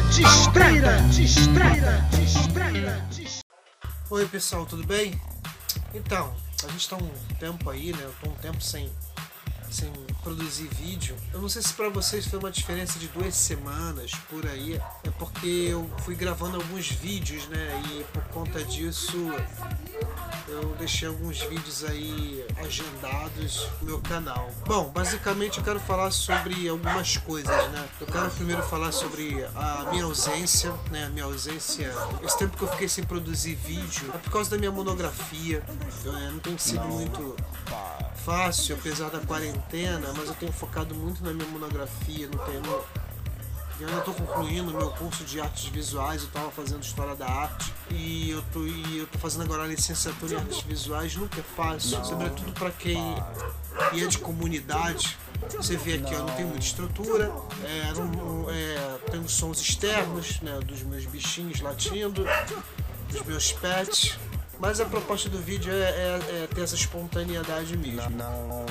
distraída, distraída, distraída, distraída. Oi pessoal, tudo bem? Então, a gente tá um tempo aí, né? Eu tô um tempo sem, sem produzir vídeo. Eu não sei se para vocês foi uma diferença de duas semanas por aí. É porque eu fui gravando alguns vídeos, né? E por conta disso eu deixei alguns vídeos aí agendados no meu canal. Bom, basicamente eu quero falar sobre algumas coisas, né? Eu quero primeiro falar sobre a minha ausência, né? A minha ausência, esse tempo que eu fiquei sem produzir vídeo, é por causa da minha monografia. Eu, é, não tem sido muito fácil, apesar da quarentena, mas eu tenho focado muito na minha monografia, no tema. Eu ainda estou concluindo meu curso de artes visuais, eu estava fazendo história da arte e eu tô, e eu tô fazendo agora a licenciatura em artes visuais, nunca é fácil, sobretudo para quem é de comunidade. Você vê aqui, eu não tem muita estrutura, é, não, é, os sons externos né, dos meus bichinhos latindo, dos meus pets. Mas a proposta do vídeo é, é, é ter essa espontaneidade mesmo. Não,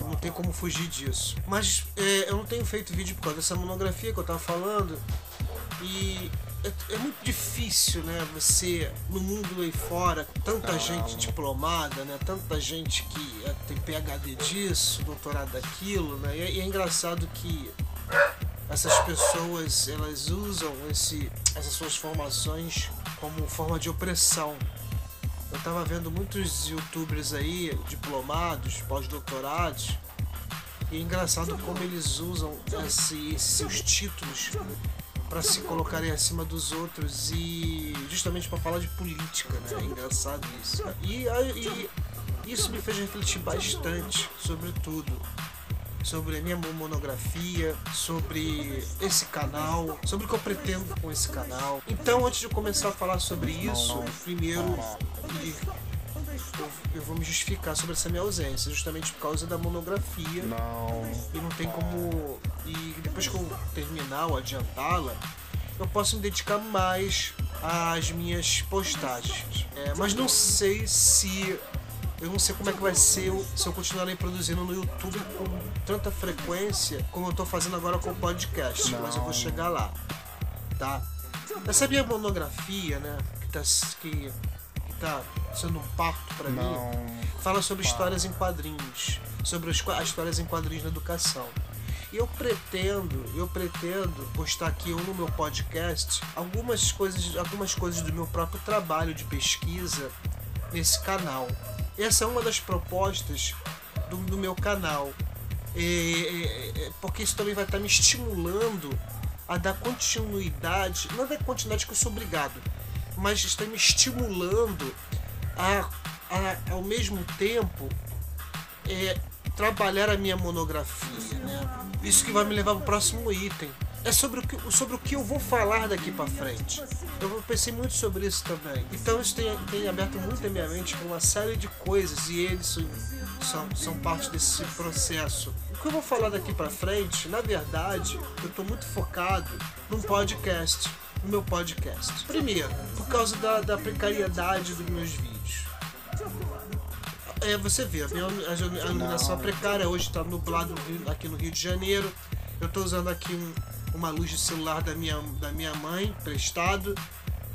não tem como fugir disso. Mas é, eu não tenho feito vídeo por causa dessa monografia que eu tava falando. E é, é muito difícil, né? Você, no mundo aí fora, tanta gente diplomada, né? Tanta gente que é, tem PhD disso, doutorado daquilo, né? E, é, e é engraçado que essas pessoas elas usam esse, essas suas formações como forma de opressão eu tava vendo muitos youtubers aí, diplomados, pós-doutorados, e é engraçado como eles usam esse, esses seus títulos para se colocarem acima dos outros e justamente para falar de política, né? É engraçado isso. E, e isso me fez refletir bastante sobre tudo sobre a minha monografia, sobre esse canal, sobre o que eu pretendo com esse canal. Então, antes de começar a falar sobre isso, primeiro eu, vou me justificar sobre essa minha ausência, justamente por causa da monografia. Não. E não tem como. E depois que eu terminar ou adiantá-la, eu posso me dedicar mais às minhas postagens. É, mas não sei se eu não sei como é que vai ser se eu continuarem produzindo no YouTube com tanta frequência como eu estou fazendo agora com o podcast, não. mas eu vou chegar lá, tá? Essa minha monografia, né, que tá, que, que tá sendo um parto para mim, fala sobre histórias em quadrinhos, sobre as, as histórias em quadrinhos na educação. E eu pretendo, eu pretendo postar aqui no meu podcast algumas coisas, algumas coisas do meu próprio trabalho de pesquisa nesse canal. Essa é uma das propostas do, do meu canal. É, é, é, porque isso também vai estar me estimulando a dar continuidade, não dar continuidade que eu sou obrigado, mas está me estimulando a, a ao mesmo tempo é, trabalhar a minha monografia. Né? Isso que vai me levar para o próximo item é sobre o que, sobre o que eu vou falar daqui para frente. Eu pensei muito sobre isso também. Então isso tem, tem aberto muito a minha mente para uma série de coisas e eles são, são parte desse processo. O que eu vou falar daqui para frente, na verdade, eu estou muito focado num podcast, no meu podcast. Primeiro, por causa da, da precariedade dos meus vídeos. É, você vê, a minha a iluminação precária hoje está nublado aqui no Rio de Janeiro. Eu estou usando aqui um, uma luz de celular da minha, da minha mãe, prestado.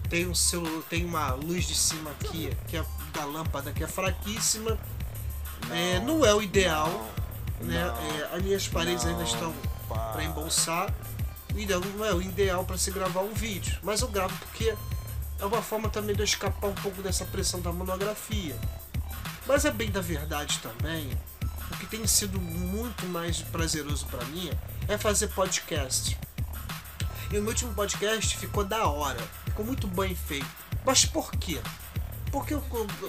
Tem, um celular, tem uma luz de cima aqui, que é da lâmpada, que é fraquíssima. Não, é, não é o ideal. Né? É, as minhas paredes ainda estão para embolsar. Não é o ideal para se gravar um vídeo. Mas eu gravo porque é uma forma também de eu escapar um pouco dessa pressão da monografia. Mas é bem da verdade também. O que tem sido muito mais prazeroso para mim é fazer podcast. E o meu último podcast ficou da hora, ficou muito bem feito. Mas por quê? Por que eu,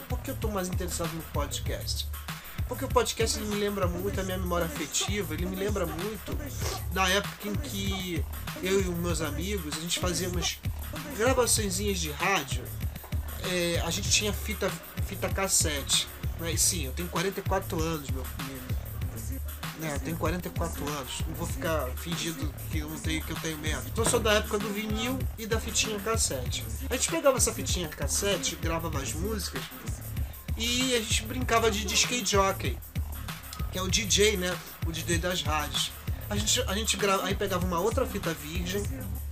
por que eu tô mais interessado no podcast? Porque o podcast ele me lembra muito a minha memória afetiva, ele me lembra muito da época em que eu e os meus amigos, a gente fazíamos gravações de rádio, é, a gente tinha fita, fita cassete. Né? E sim, eu tenho 44 anos, meu filho né, eu tenho 44 anos, não vou ficar fingindo que eu não tenho que eu tenho menos. Então eu sou da época do vinil e da fitinha cassete. A gente pegava essa fitinha cassete, gravava as músicas e a gente brincava de disc jockey, que é o DJ, né? O DJ das rádios. A gente, a gente grava, aí pegava uma outra fita virgem,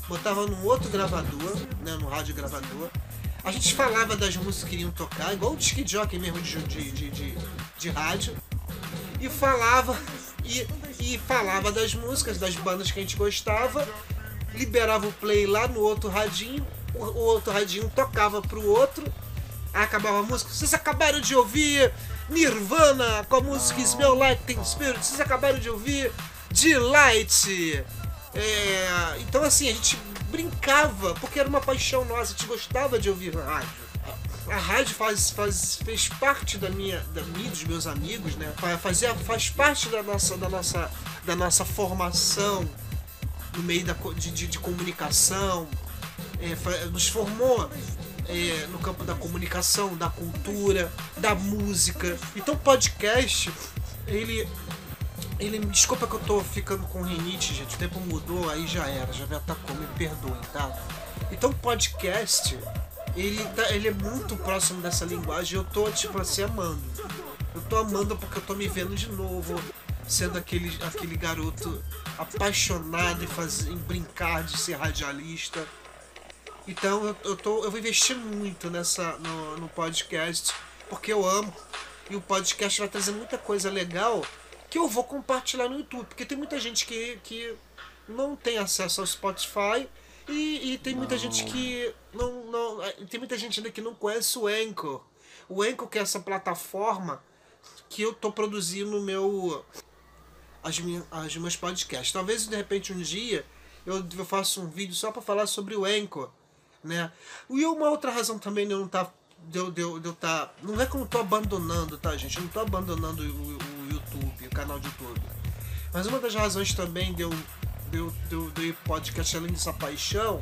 botava num outro gravador, né, no rádio gravador. A gente falava das músicas que iriam tocar, igual o disc jockey mesmo de, de, de, de, de rádio. E falava, e, e falava das músicas, das bandas que a gente gostava, liberava o play lá no outro radinho, o, o outro radinho tocava pro outro, acabava a música. Vocês acabaram de ouvir Nirvana com a música Smell Like Teen Spirit, vocês acabaram de ouvir Delight. É, então assim, a gente brincava, porque era uma paixão nossa, a gente gostava de ouvir rádio. A rádio faz, faz, fez parte da minha, da minha, dos meus amigos, né? Fazia, faz parte da nossa, da nossa, da nossa formação no meio da, de, de, de comunicação, é, nos formou é, no campo da comunicação, da cultura, da música. Então podcast, ele. Ele, desculpa que eu tô ficando com rinite, gente. O tempo mudou, aí já era, já me atacou, me perdoem, tá? Então podcast, ele, tá, ele é muito próximo dessa linguagem. Eu tô, tipo assim, amando. Eu tô amando porque eu tô me vendo de novo, sendo aquele, aquele garoto apaixonado em, fazer, em brincar de ser radialista. Então eu, eu, tô, eu vou investir muito nessa, no, no podcast, porque eu amo. E o podcast vai trazer muita coisa legal que eu vou compartilhar no YouTube. Porque tem muita gente que, que não tem acesso ao Spotify e, e tem muita não. gente que não, não. Tem muita gente ainda que não conhece o Anchor. O Anchor que é essa plataforma que eu tô produzindo meu. As, minhas, as podcasts. Talvez de repente um dia eu, faça um vídeo só para falar sobre o Anchor. Né? E uma outra razão também de eu não tá. De eu, de eu, de eu tá, não é que eu não tô abandonando, tá, gente? Eu não tô abandonando o, o YouTube, o canal de YouTube. Mas uma das razões também de eu do, do, do podcast Além dessa Paixão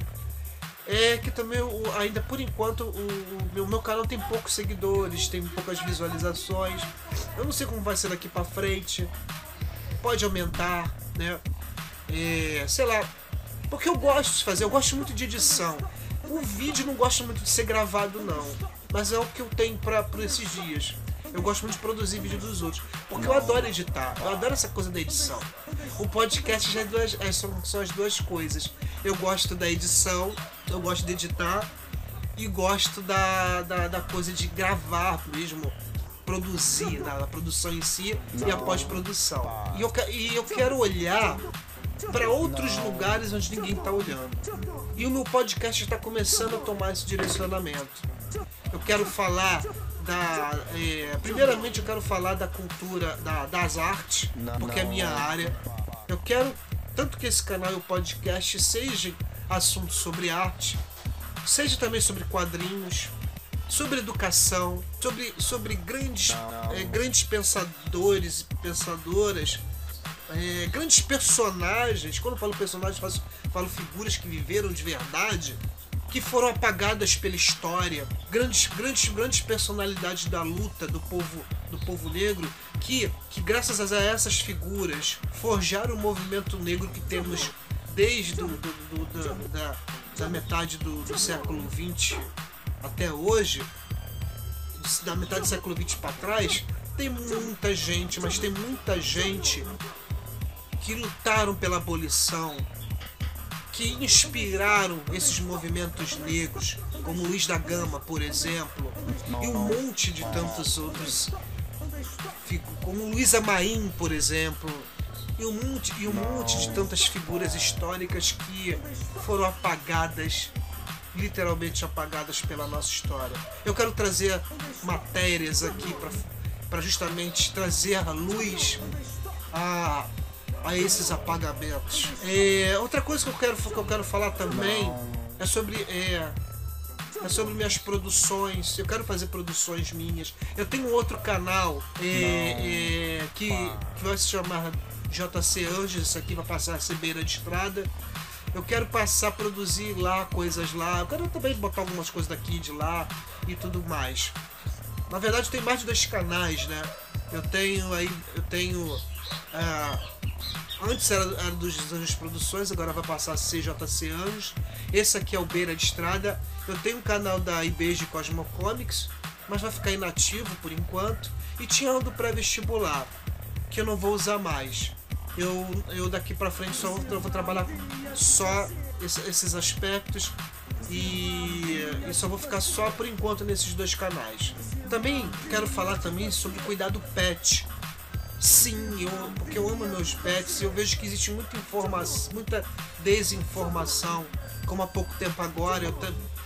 é que também ainda por enquanto o, o, meu canal tem poucos seguidores, tem poucas visualizações. Eu não sei como vai ser daqui para frente. Pode aumentar, né? É, sei lá. Porque eu gosto de fazer, eu gosto muito de edição. O vídeo não gosto muito de ser gravado não, mas é o que eu tenho para esses dias. Eu gosto muito de produzir vídeo dos outros. Porque eu adoro editar. Eu adoro essa coisa da edição. O podcast já é duas, é, são, são as duas coisas. Eu gosto da edição, eu gosto de editar e gosto da, da, da coisa de gravar mesmo produzir, da, produção em si e a pós-produção. E eu, e eu quero olhar para outros lugares onde ninguém está olhando. E o meu podcast está começando a tomar esse direcionamento. Eu quero falar da. É, primeiramente, eu quero falar da cultura, da, das artes, porque é a minha área. Eu quero tanto que esse canal e o podcast seja assunto sobre arte, seja também sobre quadrinhos, sobre educação, sobre, sobre grandes, é, grandes pensadores e pensadoras, é, grandes personagens. Quando eu falo personagens, falo, falo figuras que viveram de verdade que foram apagadas pela história, grandes, grandes, grandes personalidades da luta do povo, do povo negro, que, que graças a essas figuras forjaram o movimento negro que temos desde do, do, do, da, da, metade do, século XX até hoje, da metade do século XX para trás, tem muita gente, mas tem muita gente que lutaram pela abolição, que inspiraram esses movimentos negros, como Luiz da Gama, por exemplo, e um monte de tantos outros, como Luísa Maim, por exemplo, e um monte, e um monte de tantas figuras históricas que foram apagadas literalmente apagadas pela nossa história. Eu quero trazer matérias aqui para justamente trazer à luz a a esses apagamentos. É, outra coisa que eu quero, que eu quero falar também é sobre. É, é sobre minhas produções. Eu quero fazer produções minhas. Eu tenho outro canal é, é, que, que vai se chamar JC Anjos. Aqui vai passar a ser beira de estrada. Eu quero passar a produzir lá coisas lá. Eu quero também botar algumas coisas daqui de lá e tudo mais. Na verdade, tem mais de dois canais, né? Eu tenho aí, eu tenho ah, Antes era, era dos Anjos Produções, agora vai passar a ser JC Anjos. Esse aqui é o Beira de Estrada. Eu tenho um canal da IBEJ Cosmo Comics, mas vai ficar inativo por enquanto. E tinha um do pré-vestibular, que eu não vou usar mais. Eu, eu daqui para frente só vou, vou trabalhar só esse, esses aspectos e, e só vou ficar só por enquanto nesses dois canais. Também quero falar também sobre cuidado pet. Sim, eu, porque eu amo meus pets e eu vejo que existe muita informação, muita desinformação, como há pouco tempo agora, eu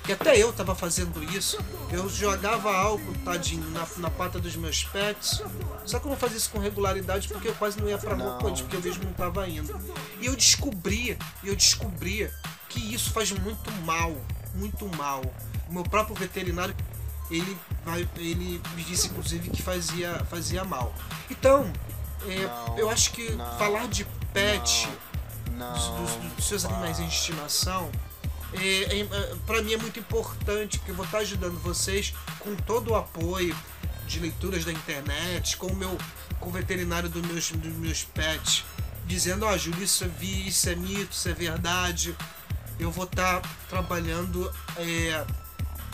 que até eu estava fazendo isso. Eu jogava álcool, tadinho, na, na pata dos meus pets. Só que eu não fazia isso com regularidade porque eu quase não ia pra rua porque eu mesmo não estava indo. E eu descobria, eu descobria que isso faz muito mal, muito mal. O meu próprio veterinário, ele, ele me disse inclusive que fazia, fazia mal. Então, é, eu acho que falar de pet, dos, dos, dos seus animais em estimação, é, é, para mim é muito importante, porque eu vou estar ajudando vocês com todo o apoio de leituras da internet, com o meu com o veterinário dos meus, dos meus pets, dizendo, ó, oh, isso é, isso é mito, isso é verdade. Eu vou estar trabalhando é,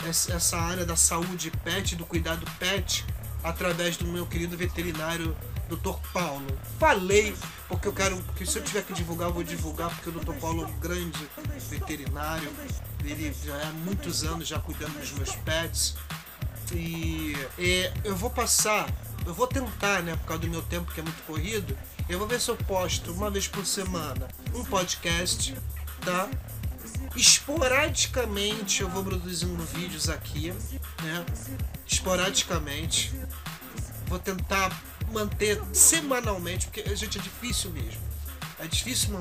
essa área da saúde pet, do cuidado pet, através do meu querido veterinário Dr. Paulo. Falei, porque eu quero. que se eu tiver que divulgar, eu vou divulgar, porque o Dr. Paulo é um grande veterinário. Ele já há muitos anos já cuidando dos meus pets. E, e eu vou passar, eu vou tentar, né, por causa do meu tempo que é muito corrido, eu vou ver se eu posto uma vez por semana um podcast, tá? Esporadicamente eu vou produzindo vídeos aqui, né? Esporadicamente. Vou tentar manter semanalmente, porque, gente, é difícil mesmo. É difícil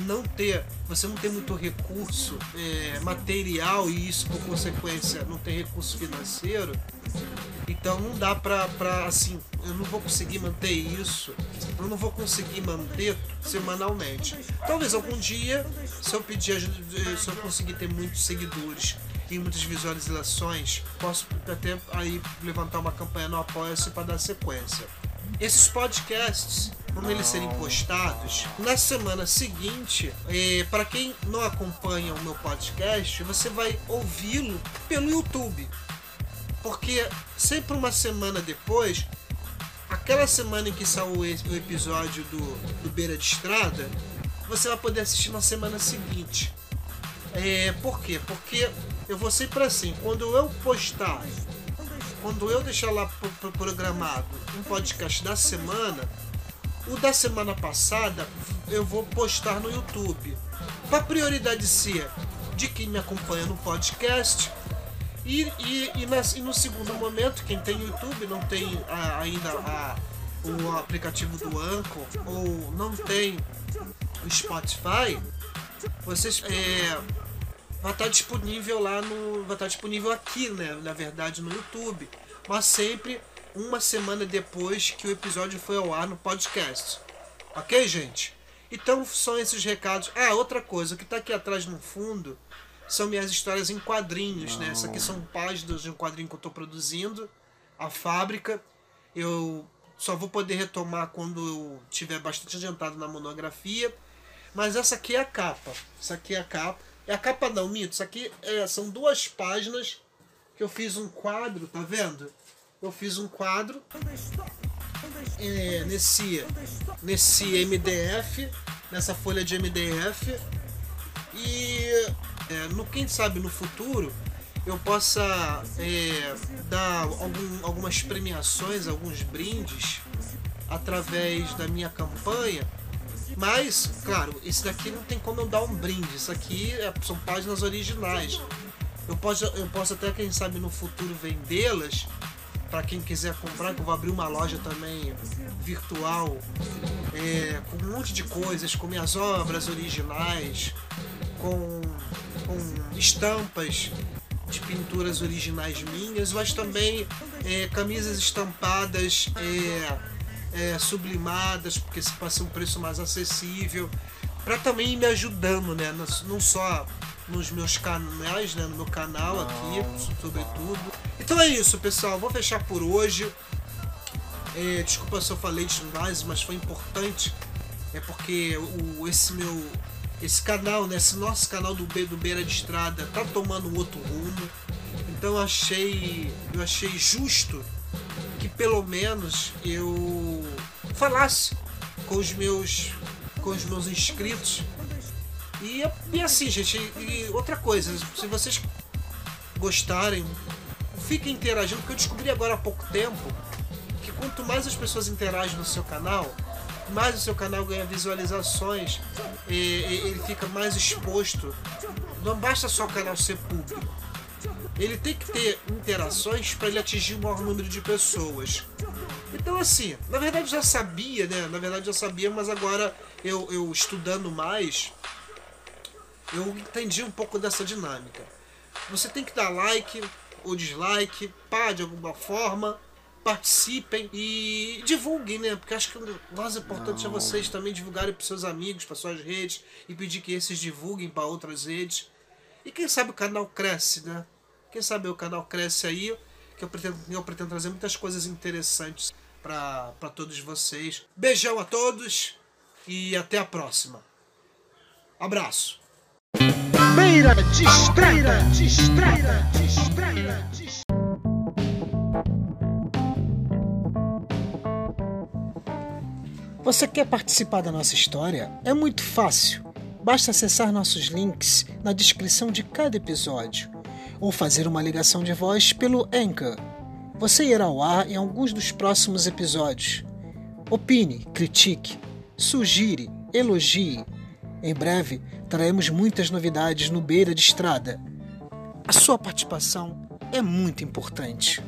não ter, você não ter muito recurso é, material e isso, por consequência, não ter recurso financeiro. Então não dá pra, pra, assim, eu não vou conseguir manter isso, eu não vou conseguir manter semanalmente. Talvez algum dia, se eu pedir se eu conseguir ter muitos seguidores e muitas visualizações, posso até aí levantar uma campanha no Apoia-se para dar sequência. Esses podcasts, quando eles serem postados, na semana seguinte, é, para quem não acompanha o meu podcast, você vai ouvi-lo pelo YouTube. Porque sempre uma semana depois, aquela semana em que saiu o episódio do, do Beira de Estrada, você vai poder assistir na semana seguinte. É, por quê? Porque eu vou sempre assim, quando eu postar quando eu deixar lá programado um podcast da semana, o da semana passada eu vou postar no YouTube. Para prioridade ser de quem me acompanha no podcast. E, e, e, nas, e no segundo momento, quem tem YouTube não tem a, ainda a, o aplicativo do Anchor ou não tem o Spotify, vocês é, vai estar disponível lá no. Vai estar disponível aqui, né? Na verdade, no YouTube. Mas sempre uma semana depois que o episódio foi ao ar no podcast. Ok, gente? Então são esses recados. Ah, outra coisa, o que está aqui atrás no fundo são minhas histórias em quadrinhos, né? Essas aqui são páginas de um quadrinho que eu estou produzindo, a fábrica. Eu só vou poder retomar quando eu tiver bastante adiantado na monografia. Mas essa aqui é a capa. Essa aqui é a capa. É a capa não, mito. Isso aqui é, são duas páginas que eu fiz um quadro, tá vendo? Eu fiz um quadro é, nesse, nesse MDF, nessa folha de MDF. E é, no, quem sabe no futuro eu possa é, dar algum, algumas premiações, alguns brindes através da minha campanha mas, claro, esse daqui não tem como eu dar um brinde. Isso aqui é, são páginas originais. Eu posso, eu posso até, quem sabe, no futuro vendê-las para quem quiser comprar, que eu vou abrir uma loja também virtual é, com um monte de coisas, com minhas obras originais, com, com estampas de pinturas originais minhas, mas também é, camisas estampadas. É, é, sublimadas, porque se passa um preço mais acessível, para também ir me ajudando, né? Não só nos meus canais, né? No meu canal aqui, sobretudo. Então é isso, pessoal. Vou fechar por hoje. É, desculpa se eu falei demais, mas foi importante. É porque o, esse meu. Esse canal, né? Esse nosso canal do, do Beira de Estrada tá tomando um outro rumo. Então eu achei. Eu achei justo que pelo menos eu falasse com os meus com os meus inscritos. E, e assim, gente, e outra coisa, se vocês gostarem, fiquem interagindo, porque eu descobri agora há pouco tempo que quanto mais as pessoas interagem no seu canal, mais o seu canal ganha visualizações, e, e, ele fica mais exposto. Não basta só o canal ser público. Ele tem que ter interações para ele atingir o maior número de pessoas. Então assim, na verdade já sabia, né? Na verdade já sabia, mas agora eu, eu estudando mais, eu entendi um pouco dessa dinâmica. Você tem que dar like ou dislike, pá, de alguma forma, participem e divulguem, né? Porque acho que o mais importante Não. é vocês também divulgarem para seus amigos, para suas redes e pedir que esses divulguem para outras redes. E quem sabe o canal cresce, né? Quem sabe o canal cresce aí, que eu pretendo, eu pretendo trazer muitas coisas interessantes para todos vocês. Beijão a todos e até a próxima. Abraço. Beira, distraira, distraira, distraira, distraira. Você quer participar da nossa história? É muito fácil. Basta acessar nossos links na descrição de cada episódio ou fazer uma ligação de voz pelo Anchor. Você irá ao ar em alguns dos próximos episódios. Opine, critique, sugire, elogie. Em breve traremos muitas novidades no Beira de Estrada. A sua participação é muito importante.